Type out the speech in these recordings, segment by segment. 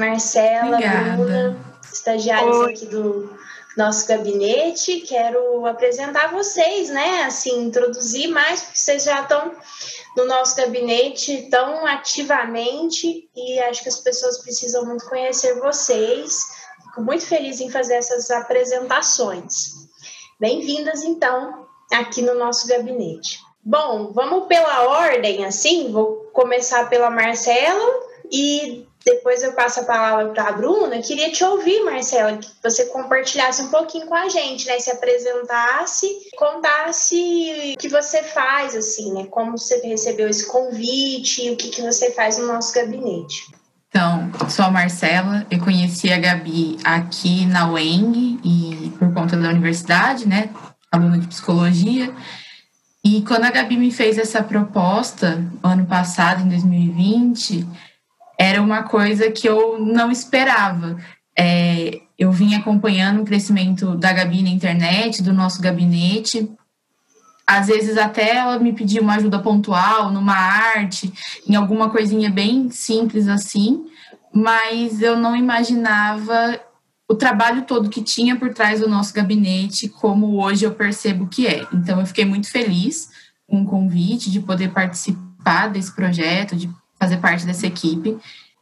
Marcela, Obrigada. Bruna, estagiários Oi. aqui do nosso gabinete. Quero apresentar vocês, né? Assim, introduzir mais, porque vocês já estão no nosso gabinete tão ativamente e acho que as pessoas precisam muito conhecer vocês. Fico muito feliz em fazer essas apresentações. Bem-vindas, então, aqui no nosso gabinete. Bom, vamos pela ordem, assim, vou começar pela Marcela e depois eu passo a palavra para a Bruna. Queria te ouvir, Marcela, que você compartilhasse um pouquinho com a gente, né? Se apresentasse, contasse o que você faz, assim, né? Como você recebeu esse convite, o que, que você faz no nosso gabinete. Então, sou a Marcela, eu conheci a Gabi aqui na UENG e por conta da universidade, né? Aluna de psicologia. E quando a Gabi me fez essa proposta, ano passado, em 2020, era uma coisa que eu não esperava. É, eu vim acompanhando o crescimento da Gabi na internet, do nosso gabinete. Às vezes até ela me pedia uma ajuda pontual numa arte, em alguma coisinha bem simples assim, mas eu não imaginava o trabalho todo que tinha por trás do nosso gabinete, como hoje eu percebo que é. Então eu fiquei muito feliz com o convite de poder participar desse projeto, de fazer parte dessa equipe,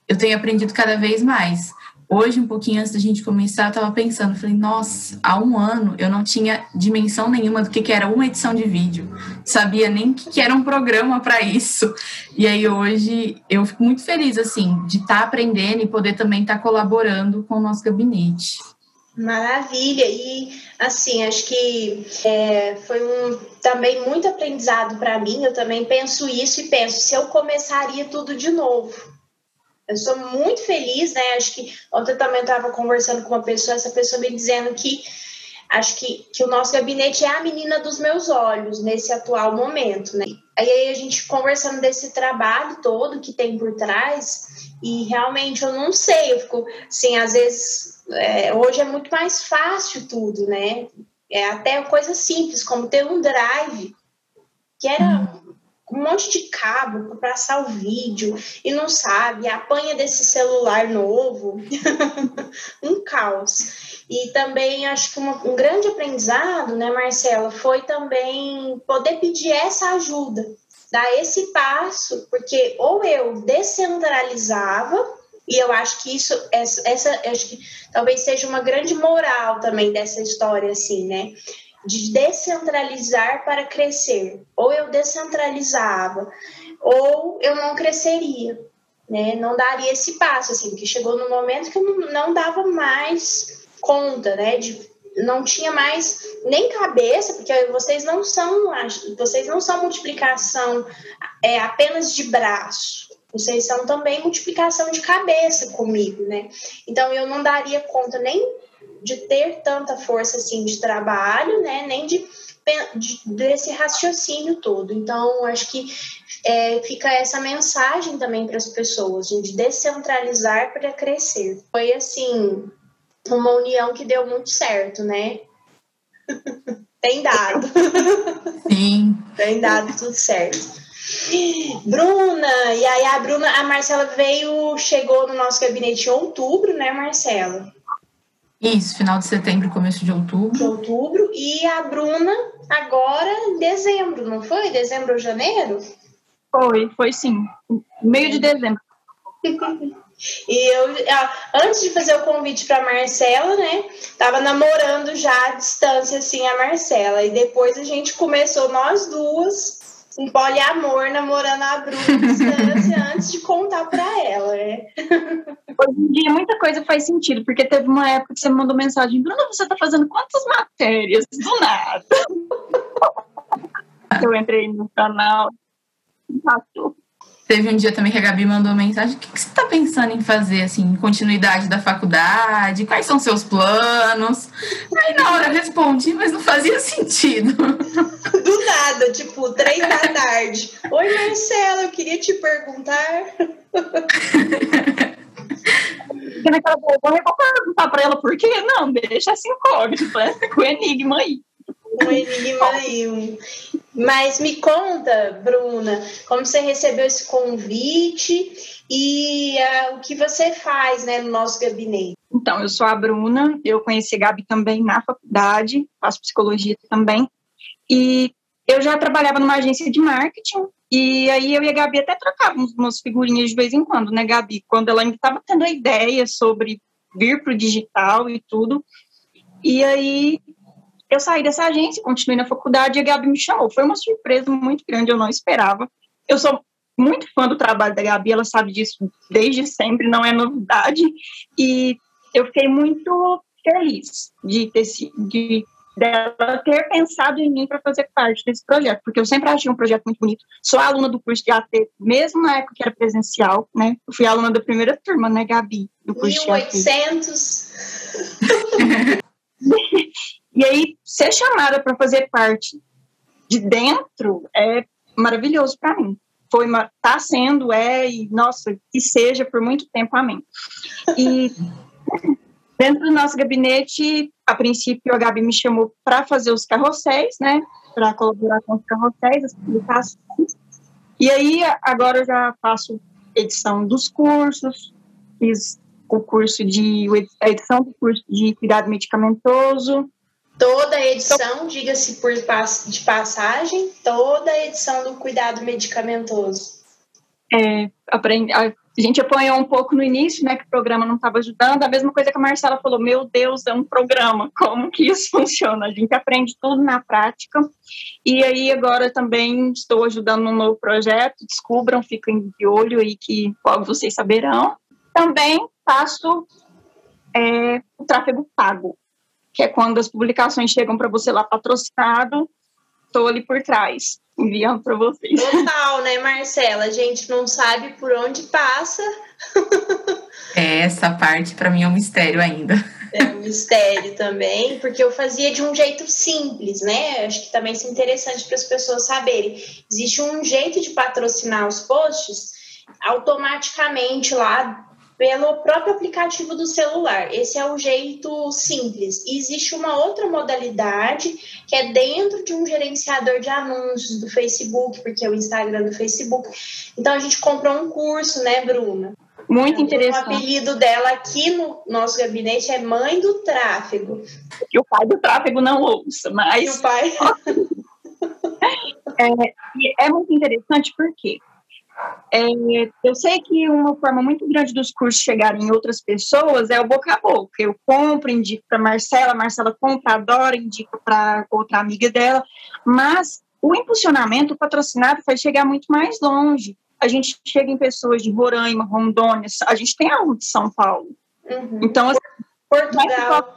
eu tenho aprendido cada vez mais. Hoje, um pouquinho antes da gente começar, eu estava pensando, falei, nossa, há um ano eu não tinha dimensão nenhuma do que, que era uma edição de vídeo, sabia nem que, que era um programa para isso. E aí hoje eu fico muito feliz, assim, de estar tá aprendendo e poder também estar tá colaborando com o nosso gabinete. Maravilha! E assim, acho que é, foi um também muito aprendizado para mim. Eu também penso isso e penso se eu começaria tudo de novo. Eu sou muito feliz, né? Acho que ontem eu também estava conversando com uma pessoa, essa pessoa me dizendo que acho que, que o nosso gabinete é a menina dos meus olhos nesse atual momento, né? Aí a gente conversando desse trabalho todo que tem por trás, e realmente eu não sei, eu fico assim, às vezes é, hoje é muito mais fácil tudo, né? É até coisa simples, como ter um drive, que era um monte de cabo para passar o vídeo e não sabe, apanha desse celular novo, um caos. E também acho que uma, um grande aprendizado, né, Marcela, foi também poder pedir essa ajuda, dar esse passo, porque ou eu descentralizava e eu acho que isso, essa, essa acho que talvez seja uma grande moral também dessa história, assim, né? De descentralizar para crescer. Ou eu descentralizava, ou eu não cresceria, né? Não daria esse passo, assim, porque chegou no momento que eu não, não dava mais conta, né? De, não tinha mais nem cabeça, porque vocês não são, vocês não são multiplicação é, apenas de braço vocês são também multiplicação de cabeça comigo, né? Então eu não daria conta nem de ter tanta força assim de trabalho, né? Nem de, de desse raciocínio todo. Então acho que é, fica essa mensagem também para as pessoas de descentralizar para crescer. Foi assim uma união que deu muito certo, né? Tem dado. Sim. Tem dado tudo certo. Bruna, e aí a Bruna, a Marcela veio, chegou no nosso gabinete em outubro, né, Marcela? Isso, final de setembro, começo de outubro. De outubro, e a Bruna agora em dezembro, não foi? Dezembro ou janeiro? Foi, foi sim. Meio de dezembro. E eu, antes de fazer o convite para Marcela, né, tava namorando já à distância, assim, a Marcela. E depois a gente começou, nós duas, um poliamor namorando a Bruna antes de contar para ela, né? Hoje em dia muita coisa faz sentido, porque teve uma época que você me mandou mensagem, Bruna, você tá fazendo quantas matérias? Do nada. Eu entrei no canal, passou. Teve um dia também que a Gabi mandou mensagem: o que, você está pensando em fazer, assim, continuidade da faculdade? Quais são seus planos? Aí na hora eu respondi, mas não fazia sentido. Do nada, tipo, três da tarde. Oi, Marcela, eu queria te perguntar. naquela boa, eu vou perguntar para ela por quê? Não, deixa assim incógnito, com enigma aí. Um enigma aí. Mas me conta, Bruna, como você recebeu esse convite e uh, o que você faz né, no nosso gabinete? Então, eu sou a Bruna, eu conheci a Gabi também na faculdade, faço psicologia também, e eu já trabalhava numa agência de marketing, e aí eu e a Gabi até trocávamos umas figurinhas de vez em quando, né, Gabi? Quando ela ainda estava tendo a ideia sobre vir para o digital e tudo. E aí eu saí dessa agência, continuei na faculdade e a Gabi me chamou. Foi uma surpresa muito grande, eu não esperava. Eu sou muito fã do trabalho da Gabi, ela sabe disso desde sempre, não é novidade. E eu fiquei muito feliz de ter de dela ter pensado em mim para fazer parte desse projeto, porque eu sempre achei um projeto muito bonito. Sou aluna do curso de AT, mesmo na época que era presencial, né? Eu fui aluna da primeira turma, né, Gabi? Do curso 1800. e aí, ser chamada para fazer parte de dentro é maravilhoso para mim. Foi, tá sendo, é, e nossa, que seja por muito tempo, amém. E Dentro do nosso gabinete, a princípio, a Gabi me chamou para fazer os carrosséis, né? Para colaborar com os carrosséis, as publicações. E aí, agora eu já faço edição dos cursos, fiz o curso de a edição do curso de cuidado medicamentoso. Toda a edição, diga-se por de passagem, toda a edição do cuidado medicamentoso. É, aprende, a gente apanhou um pouco no início, né, que o programa não estava ajudando, a mesma coisa que a Marcela falou, meu Deus, é um programa, como que isso funciona? A gente aprende tudo na prática, e aí agora também estou ajudando num novo projeto, descubram, fiquem de olho aí que logo vocês saberão. Também faço é, o tráfego pago, que é quando as publicações chegam para você lá patrocinado, estou ali por trás enviando para vocês. Total, né, Marcela? A gente não sabe por onde passa. É, essa parte para mim é um mistério ainda. É um mistério também, porque eu fazia de um jeito simples, né? Acho que também isso é interessante para as pessoas saberem. Existe um jeito de patrocinar os posts automaticamente lá pelo próprio aplicativo do celular. Esse é o jeito simples. E existe uma outra modalidade que é dentro de um gerenciador de anúncios do Facebook, porque é o Instagram do Facebook. Então a gente comprou um curso, né, Bruna? Muito interessante. O apelido dela aqui no nosso gabinete é Mãe do Tráfego. Que o pai do tráfego não ouça, mas. E o pai. é, é muito interessante porque é, eu sei que uma forma muito grande dos cursos chegarem em outras pessoas é o boca a boca. Eu compro, indico para Marcela, Marcela compra, adora, indico para outra amiga dela, mas o impulsionamento, o patrocinado, vai chegar muito mais longe. A gente chega em pessoas de Roraima, Rondônia, a gente tem aluno de São Paulo. Uhum. Então, assim, Portugal.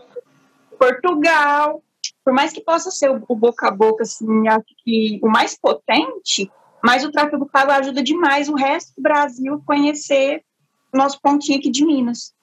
Portugal, por mais que possa ser o, o boca a boca, assim, acho que o mais potente, mas o tráfego pago ajuda demais o resto do Brasil conhecer nosso pontinho aqui de Minas.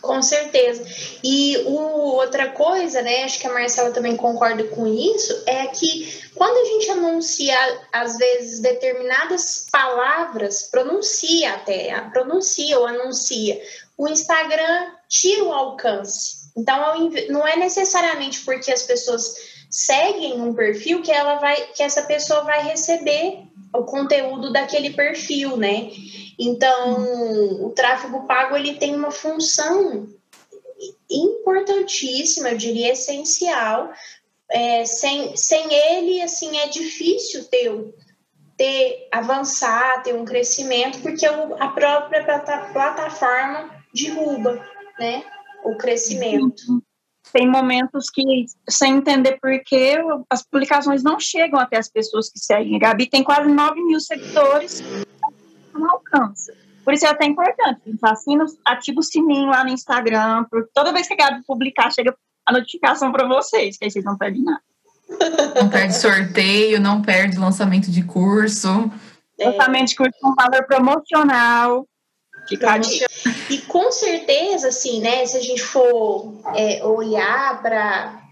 Com certeza. E o, outra coisa, né, acho que a Marcela também concorda com isso, é que quando a gente anuncia, às vezes, determinadas palavras, pronuncia até, pronuncia ou anuncia, o Instagram tira o alcance. Então, não é necessariamente porque as pessoas seguem um perfil que ela vai, que essa pessoa vai receber o conteúdo daquele perfil, né? Então, o tráfego pago ele tem uma função importantíssima, eu diria essencial. É, sem, sem ele, assim, é difícil ter, ter avançar, ter um crescimento, porque a própria plataforma derruba, né? O crescimento tem momentos que, sem entender por que, as publicações não chegam até as pessoas que seguem. A Gabi tem quase 9 mil seguidores, não alcança. Por isso é até importante. Assina, ativa o sininho lá no Instagram, porque toda vez que a Gabi publicar, chega a notificação para vocês, que aí vocês não perdem nada. Não perde sorteio, não perde lançamento de curso. Lançamento de curso com valor promocional. Ficar de... E com certeza, assim, né, se a gente for é, olhar para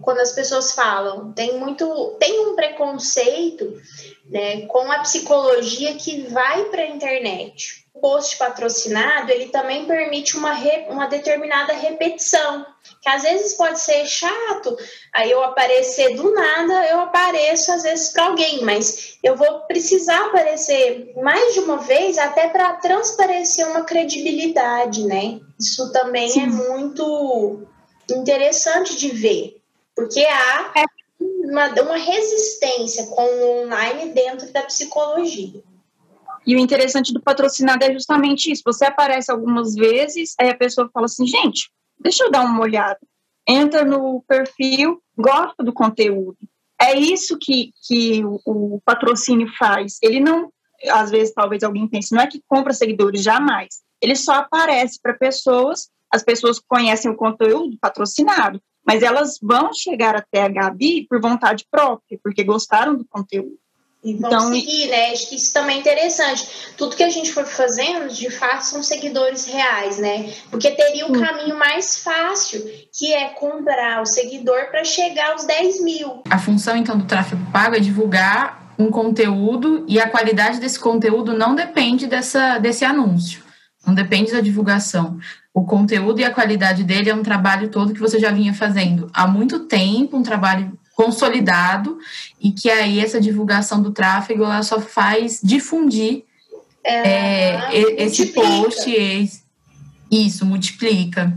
quando as pessoas falam, tem muito, tem um preconceito né, com a psicologia que vai para a internet. Post patrocinado, ele também permite uma, re, uma determinada repetição, que às vezes pode ser chato, aí eu aparecer do nada, eu apareço às vezes para alguém, mas eu vou precisar aparecer mais de uma vez até para transparecer uma credibilidade, né? Isso também é Sim. é muito interessante de ver, porque há é. uma, uma resistência com o online dentro da psicologia. E o interessante do patrocinado é justamente isso. Você aparece algumas vezes, aí a pessoa fala assim, gente, deixa eu dar uma olhada. Entra no perfil, gosta do conteúdo. É isso que, que o, o patrocínio faz. Ele não, às vezes, talvez alguém pense, não é que compra seguidores, jamais. Ele só aparece para pessoas, as pessoas conhecem o conteúdo patrocinado, mas elas vão chegar até a Gabi por vontade própria, porque gostaram do conteúdo. E vão então, seguir, né? Acho que isso também é interessante. Tudo que a gente for fazendo, de fato, são seguidores reais, né? Porque teria o um caminho mais fácil, que é comprar o seguidor para chegar aos 10 mil. A função, então, do tráfego pago é divulgar um conteúdo e a qualidade desse conteúdo não depende dessa, desse anúncio, não depende da divulgação. O conteúdo e a qualidade dele é um trabalho todo que você já vinha fazendo há muito tempo, um trabalho consolidado e que aí essa divulgação do tráfego ela só faz difundir é, é, esse post, esse, isso, multiplica.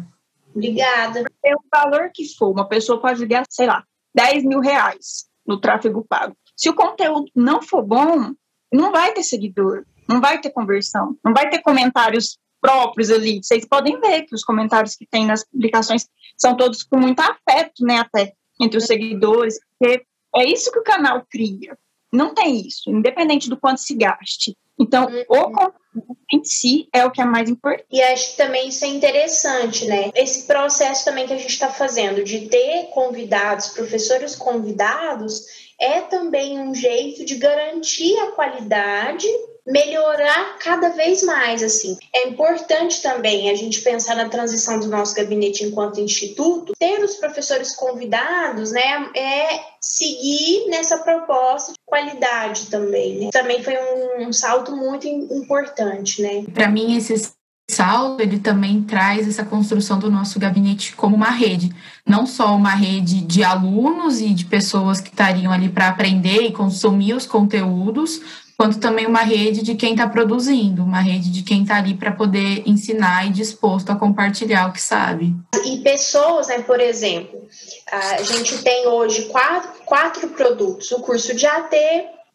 Obrigada. É o valor que for, uma pessoa pode ganhar, sei lá, 10 mil reais no tráfego pago. Se o conteúdo não for bom, não vai ter seguidor, não vai ter conversão, não vai ter comentários próprios ali. Vocês podem ver que os comentários que tem nas publicações são todos com muito afeto, né, até entre os seguidores, porque é isso que o canal cria. Não tem isso, independente do quanto se gaste. Então, uhum. o conteúdo em si é o que é mais importante. E acho que também isso é interessante, né? Esse processo também que a gente está fazendo de ter convidados, professores convidados, é também um jeito de garantir a qualidade melhorar cada vez mais assim. É importante também a gente pensar na transição do nosso gabinete enquanto instituto, ter os professores convidados, né, é seguir nessa proposta de qualidade também, né? Também foi um, um salto muito importante, né? Para mim esse salto ele também traz essa construção do nosso gabinete como uma rede, não só uma rede de alunos e de pessoas que estariam ali para aprender e consumir os conteúdos, quanto também uma rede de quem está produzindo, uma rede de quem está ali para poder ensinar e disposto a compartilhar o que sabe. E pessoas, né, por exemplo, a gente tem hoje quatro, quatro produtos: o curso de AT,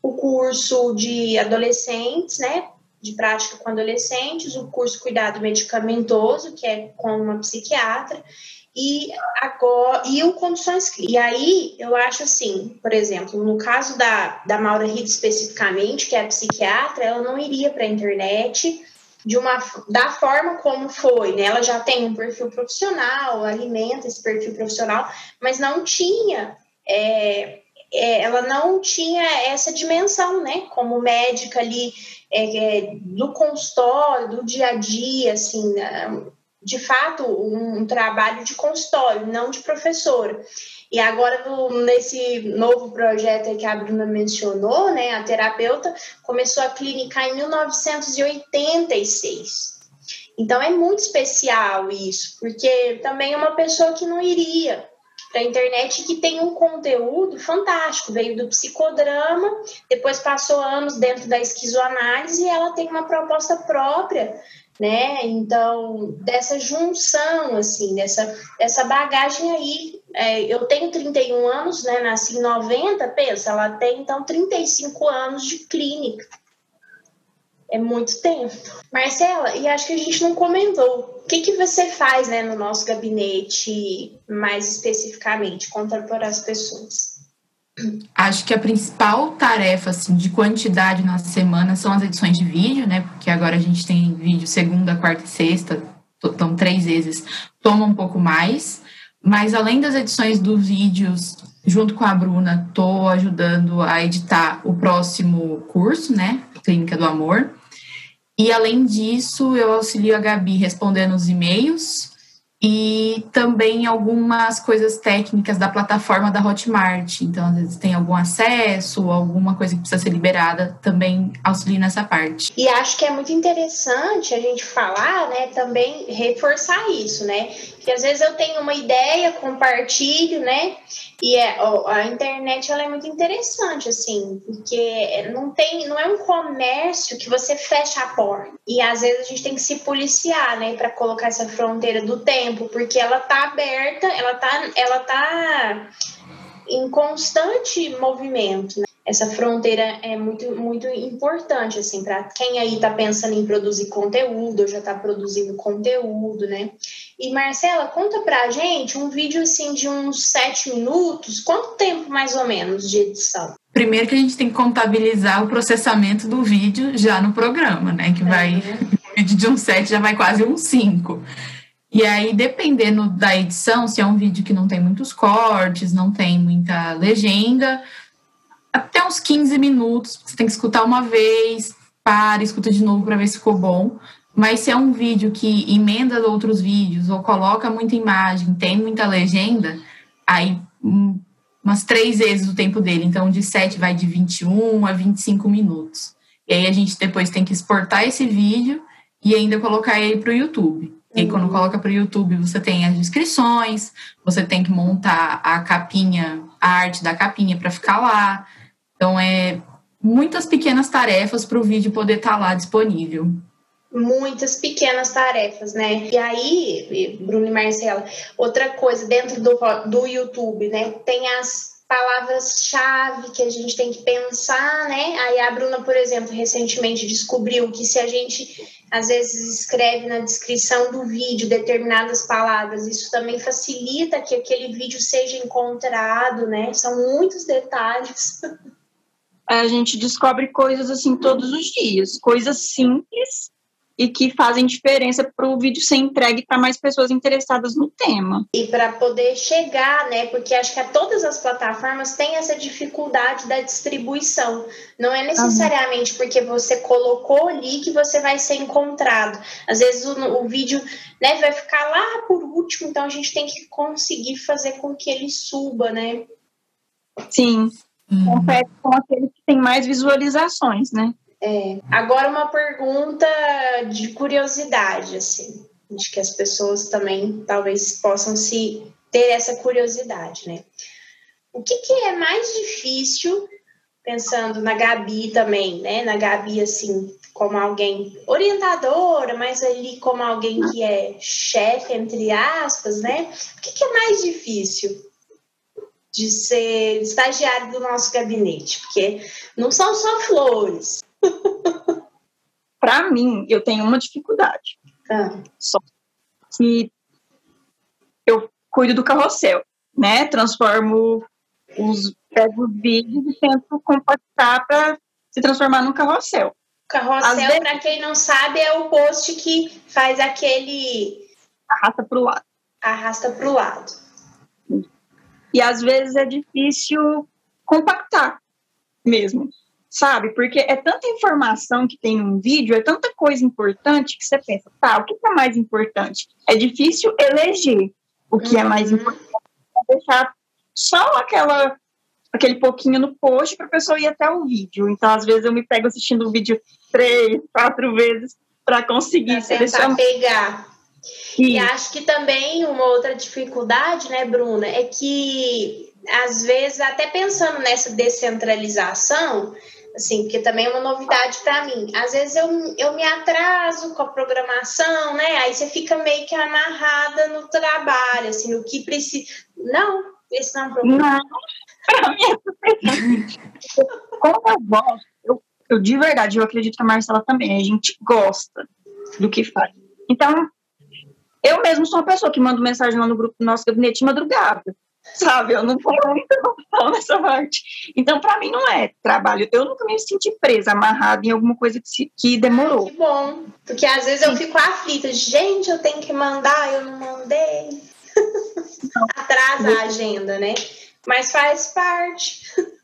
o curso de adolescentes, né, de prática com adolescentes, o curso cuidado medicamentoso, que é com uma psiquiatra, e agora e o condições. E aí eu acho assim, por exemplo, no caso da, da Maura Rita especificamente, que é psiquiatra, ela não iria para a internet de uma da forma como foi, né? Ela já tem um perfil profissional, alimenta esse perfil profissional, mas não tinha é, é, ela não tinha essa dimensão, né? Como médica ali é, é do consultório, do dia a dia, assim, né? De fato um, trabalho de consultório, não de professora. E agora, nesse novo projeto que a Bruna mencionou, né, a terapeuta começou a clinicar em 1986. Então, é muito especial isso, porque também é uma pessoa que não iria para a internet que tem um conteúdo fantástico, veio do psicodrama, depois passou anos dentro da esquizoanálise e ela tem uma proposta própria né? Então, dessa junção, assim, dessa, dessa bagagem aí. É, eu tenho 31 anos, né? Nasci em 90, pensa, ela tem então 35 anos de clínica. É muito tempo. Marcela, e acho que a gente não comentou. O que, que você faz né, no nosso gabinete, mais especificamente, conta para as pessoas? Acho que a principal tarefa assim, de quantidade na semana são as edições de vídeo, né? Porque agora a gente tem vídeo segunda, quarta e sexta, então três vezes, toma um pouco mais. Mas além das edições dos vídeos, junto com a Bruna, estou ajudando a editar o próximo curso, né? Clínica do Amor. E além disso, eu auxilio a Gabi respondendo os e-mails e também algumas coisas técnicas da plataforma da Hotmart. Então, às vezes tem algum acesso, alguma coisa que precisa ser liberada, também auxilia nessa parte. E acho que é muito interessante a gente falar, né, também reforçar isso, né? Que às vezes eu tenho uma ideia, compartilho, né? E é, ó, a internet ela é muito interessante, assim, porque não tem, não é um comércio que você fecha a porta. E às vezes a gente tem que se policiar, né, para colocar essa fronteira do tempo, porque ela tá aberta, ela tá, ela tá em constante movimento. Né? Essa fronteira é muito, muito importante, assim, para quem aí está pensando em produzir conteúdo, ou já está produzindo conteúdo, né? E Marcela, conta pra gente um vídeo assim de uns sete minutos, quanto tempo mais ou menos de edição? Primeiro que a gente tem que contabilizar o processamento do vídeo já no programa, né? Que vai. Uhum. O vídeo de um sete já vai quase um cinco. E aí, dependendo da edição, se é um vídeo que não tem muitos cortes, não tem muita legenda, até uns 15 minutos, você tem que escutar uma vez, para, escuta de novo para ver se ficou bom. Mas se é um vídeo que emenda outros vídeos ou coloca muita imagem, tem muita legenda, aí hum, umas três vezes o tempo dele. Então, de 7 vai de 21 a 25 minutos. E aí a gente depois tem que exportar esse vídeo e ainda colocar ele para o YouTube. E aí, quando uhum. coloca para o YouTube, você tem as descrições, você tem que montar a capinha, a arte da capinha para ficar lá. Então, é muitas pequenas tarefas para o vídeo poder estar tá lá disponível. Muitas pequenas tarefas, né? E aí, Bruno e Marcela, outra coisa dentro do, do YouTube, né? Tem as palavras-chave que a gente tem que pensar, né? Aí a Bruna, por exemplo, recentemente descobriu que se a gente às vezes escreve na descrição do vídeo determinadas palavras, isso também facilita que aquele vídeo seja encontrado, né? São muitos detalhes. a gente descobre coisas assim todos os dias, coisas simples e que fazem diferença para o vídeo ser entregue para mais pessoas interessadas no tema. E para poder chegar, né? Porque acho que a todas as plataformas têm essa dificuldade da distribuição. Não é necessariamente porque você colocou ali que você vai ser encontrado. Às vezes o, o vídeo né, vai ficar lá por último, então a gente tem que conseguir fazer com que ele suba, né? Sim, Uhum. compete com aqueles que têm mais visualizações, né? É. Agora uma pergunta de curiosidade, assim, de que as pessoas também talvez possam se ter essa curiosidade, né? O que, que é mais difícil, pensando na Gabi também, né? Na Gabi, assim, como alguém orientadora, mas ali como alguém que é chefe, entre aspas, né? O que, que é mais difícil? De ser estagiário do nosso gabinete, porque não são só flores. Para mim, eu tenho uma dificuldade. Ah. Só que eu cuido do carrossel, né? Transformo os pego os vídeos e tento compactar para se transformar num carrossel. Carrossel, para quem não sabe, é o post que faz aquele arrasta para o lado. Arrasta para o lado. E às vezes é difícil compactar mesmo, sabe? Porque é tanta informação que tem num vídeo, é tanta coisa importante que você pensa, tá, o que é mais importante? É difícil eleger o que uhum. é mais uhum. importante. É deixar só aquela aquele pouquinho no post para a pessoa ir até o vídeo. Então, às vezes, eu me pego assistindo o vídeo três, quatro vezes para conseguir pra selecionar. pegar. E acho que também uma outra dificuldade, né, Bruna, é que às vezes, até pensando nessa descentralização, assim, porque também é uma novidade para mim. Às vezes eu, eu me atraso com a programação, né? Aí você fica meio que amarrada no trabalho, assim, no que precisa. Não, esse não é um problema. Não, para mim é Como eu gosto, eu, eu de verdade, eu acredito que a Marcela também, a gente gosta do que faz. Então, eu mesmo sou uma pessoa que manda mensagem lá no grupo do nosso gabinete de madrugada, sabe? Eu não tenho muita noção nessa parte. Então, para mim, não é trabalho. Eu nunca me senti presa, amarrada em alguma coisa que, se, que demorou. que bom. Porque às vezes eu fico aflita. Gente, eu tenho que mandar, eu não mandei. Atrasa a agenda, né? Mas faz parte.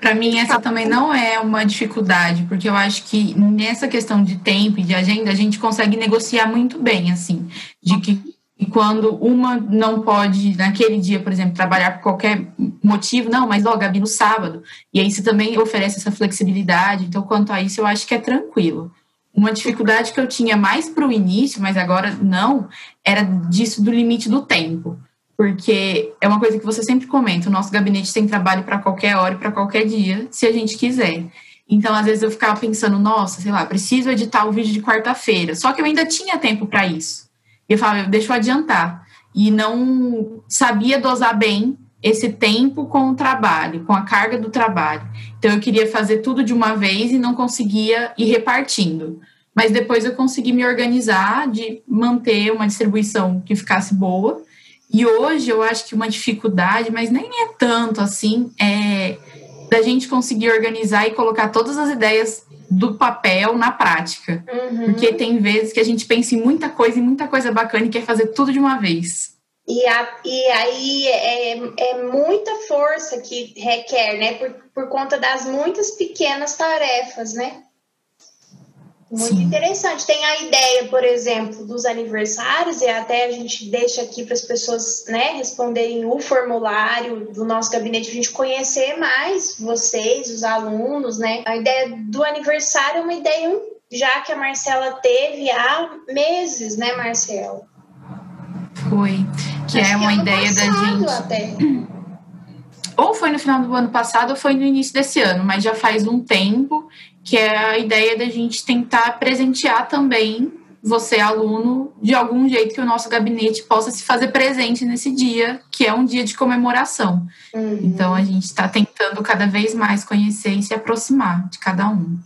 Para mim, essa também não é uma dificuldade, porque eu acho que nessa questão de tempo e de agenda, a gente consegue negociar muito bem, assim, de que quando uma não pode, naquele dia, por exemplo, trabalhar por qualquer motivo, não, mas, ó, Gabi, no sábado. E aí você também oferece essa flexibilidade. Então, quanto a isso, eu acho que é tranquilo. Uma dificuldade que eu tinha mais para o início, mas agora não, era disso do limite do tempo. Porque é uma coisa que você sempre comenta: o nosso gabinete tem trabalho para qualquer hora e para qualquer dia, se a gente quiser. Então, às vezes eu ficava pensando, nossa, sei lá, preciso editar o vídeo de quarta-feira. Só que eu ainda tinha tempo para isso. E eu falava, deixa eu adiantar. E não sabia dosar bem esse tempo com o trabalho, com a carga do trabalho. Então, eu queria fazer tudo de uma vez e não conseguia ir repartindo. Mas depois eu consegui me organizar de manter uma distribuição que ficasse boa. E hoje eu acho que uma dificuldade, mas nem é tanto assim, é da gente conseguir organizar e colocar todas as ideias do papel na prática. Uhum. Porque tem vezes que a gente pensa em muita coisa e muita coisa bacana e quer fazer tudo de uma vez. E, a, e aí é, é muita força que requer, né? Por, por conta das muitas pequenas tarefas, né? Muito Sim. interessante. Tem a ideia, por exemplo, dos aniversários, e até a gente deixa aqui para as pessoas né, responderem o formulário do nosso gabinete, a gente conhecer mais vocês, os alunos, né? A ideia do aniversário é uma ideia já que a Marcela teve há meses, né, Marcela? Foi. Que Acho é uma ideia da gente. Até. Ou foi no final do ano passado ou foi no início desse ano, mas já faz um tempo que é a ideia da gente tentar presentear também você, aluno, de algum jeito que o nosso gabinete possa se fazer presente nesse dia, que é um dia de comemoração. Uhum. Então, a gente está tentando cada vez mais conhecer e se aproximar de cada um.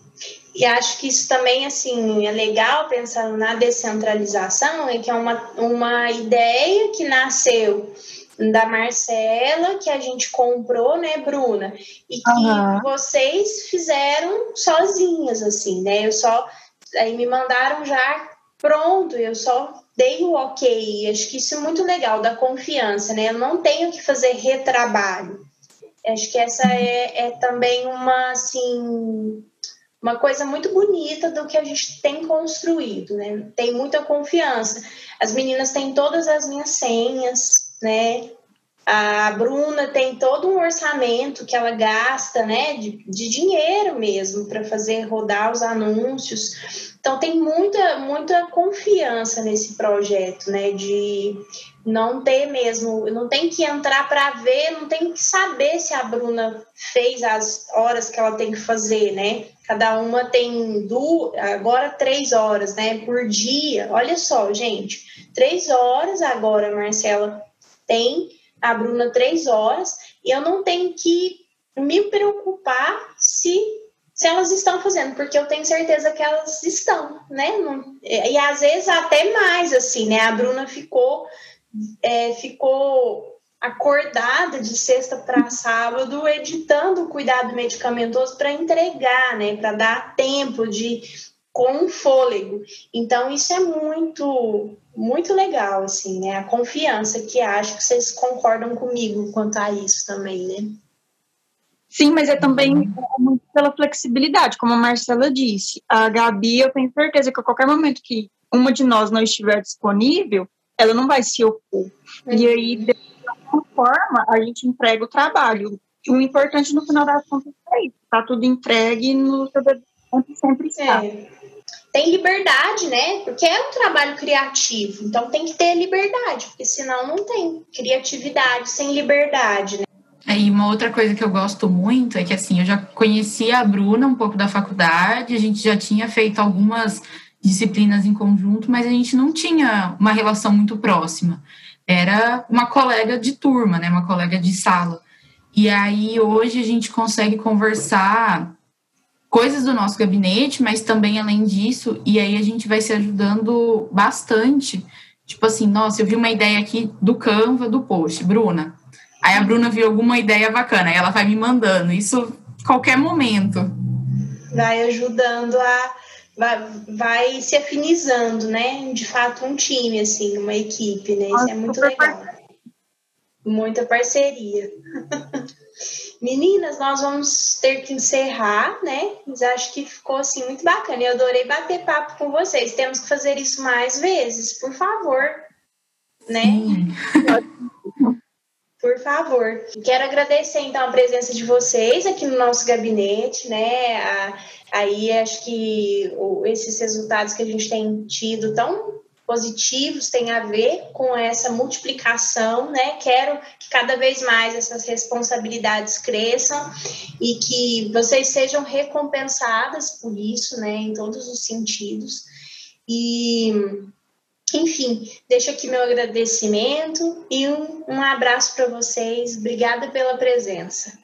E acho que isso também, assim, é legal pensando na descentralização, é que é uma, uma ideia que nasceu da Marcela, que a gente comprou, né, Bruna? E que uhum. vocês fizeram sozinhas, assim, né? Eu só. Aí me mandaram já pronto, eu só dei o ok. Acho que isso é muito legal, da confiança, né? Eu não tenho que fazer retrabalho. Acho que essa é, é também uma, assim, uma coisa muito bonita do que a gente tem construído, né? Tem muita confiança. As meninas têm todas as minhas senhas, né? A Bruna tem todo um orçamento que ela gasta, né, de, de dinheiro mesmo para fazer rodar os anúncios. Então tem muita muita confiança nesse projeto, né, de não ter mesmo, não tem que entrar para ver, não tem que saber se a Bruna fez as horas que ela tem que fazer, né? Cada uma tem duas, agora três horas, né, por dia. Olha só, gente, três horas agora, Marcela tem a Bruna três horas e eu não tenho que me preocupar se, se elas estão fazendo, porque eu tenho certeza que elas estão, né? Não, e às vezes até mais, assim, né? A Bruna ficou, é, ficou acordada de sexta para sábado editando o cuidado medicamentoso para entregar, né? Para dar tempo de com fôlego. Então isso é muito muito legal, assim, né? A confiança que acho que vocês concordam comigo quanto a isso também, né? Sim, mas é também muito pela flexibilidade, como a Marcela disse. A Gabi, eu tenho certeza que a qualquer momento que uma de nós não estiver disponível, ela não vai se opor. Uhum. E aí, de alguma forma, a gente entrega o trabalho. E o importante no final das contas é isso, tá tudo entregue no seu sempre está. É tem liberdade, né? Porque é um trabalho criativo, então tem que ter liberdade, porque senão não tem criatividade sem liberdade, né? Aí uma outra coisa que eu gosto muito é que assim, eu já conhecia a Bruna um pouco da faculdade, a gente já tinha feito algumas disciplinas em conjunto, mas a gente não tinha uma relação muito próxima. Era uma colega de turma, né, uma colega de sala. E aí hoje a gente consegue conversar coisas do nosso gabinete, mas também além disso, e aí a gente vai se ajudando bastante. Tipo assim, nossa, eu vi uma ideia aqui do Canva, do post, Bruna. Aí a Bruna viu alguma ideia bacana, aí ela vai me mandando. Isso qualquer momento. Vai ajudando a. Vai, vai se afinizando, né? De fato, um time, assim, uma equipe, né? Isso é muito legal. Muita parceria. Meninas, nós vamos ter que encerrar, né? Mas acho que ficou assim muito bacana. Eu adorei bater papo com vocês. Temos que fazer isso mais vezes, por favor. né? Por favor. Quero agradecer então a presença de vocês aqui no nosso gabinete, né? A, aí acho que esses resultados que a gente tem tido tão positivos têm a ver com essa multiplicação, né? Quero que cada vez mais essas responsabilidades cresçam e que vocês sejam recompensadas por isso, né? Em todos os sentidos. E enfim, deixo aqui meu agradecimento e um, um abraço para vocês. Obrigada pela presença.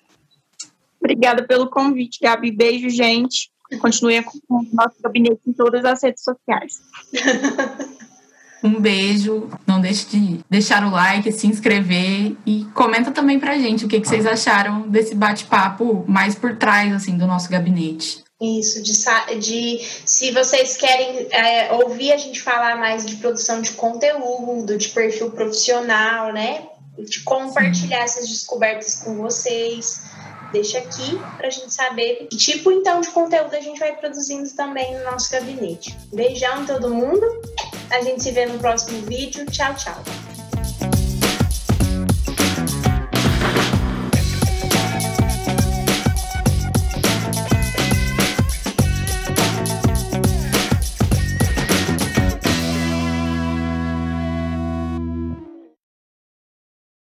Obrigada pelo convite, Gabi. Beijo, gente. Continue com o nosso gabinete em todas as redes sociais. Um beijo, não deixe de deixar o like, se inscrever e comenta também pra gente o que, que vocês acharam desse bate-papo mais por trás assim do nosso gabinete. Isso, de, de se vocês querem é, ouvir a gente falar mais de produção de conteúdo, de perfil profissional, né? De compartilhar Sim. essas descobertas com vocês. Deixa aqui para a gente saber que tipo então de conteúdo a gente vai produzindo também no nosso gabinete. Beijão todo mundo. A gente se vê no próximo vídeo. Tchau, tchau.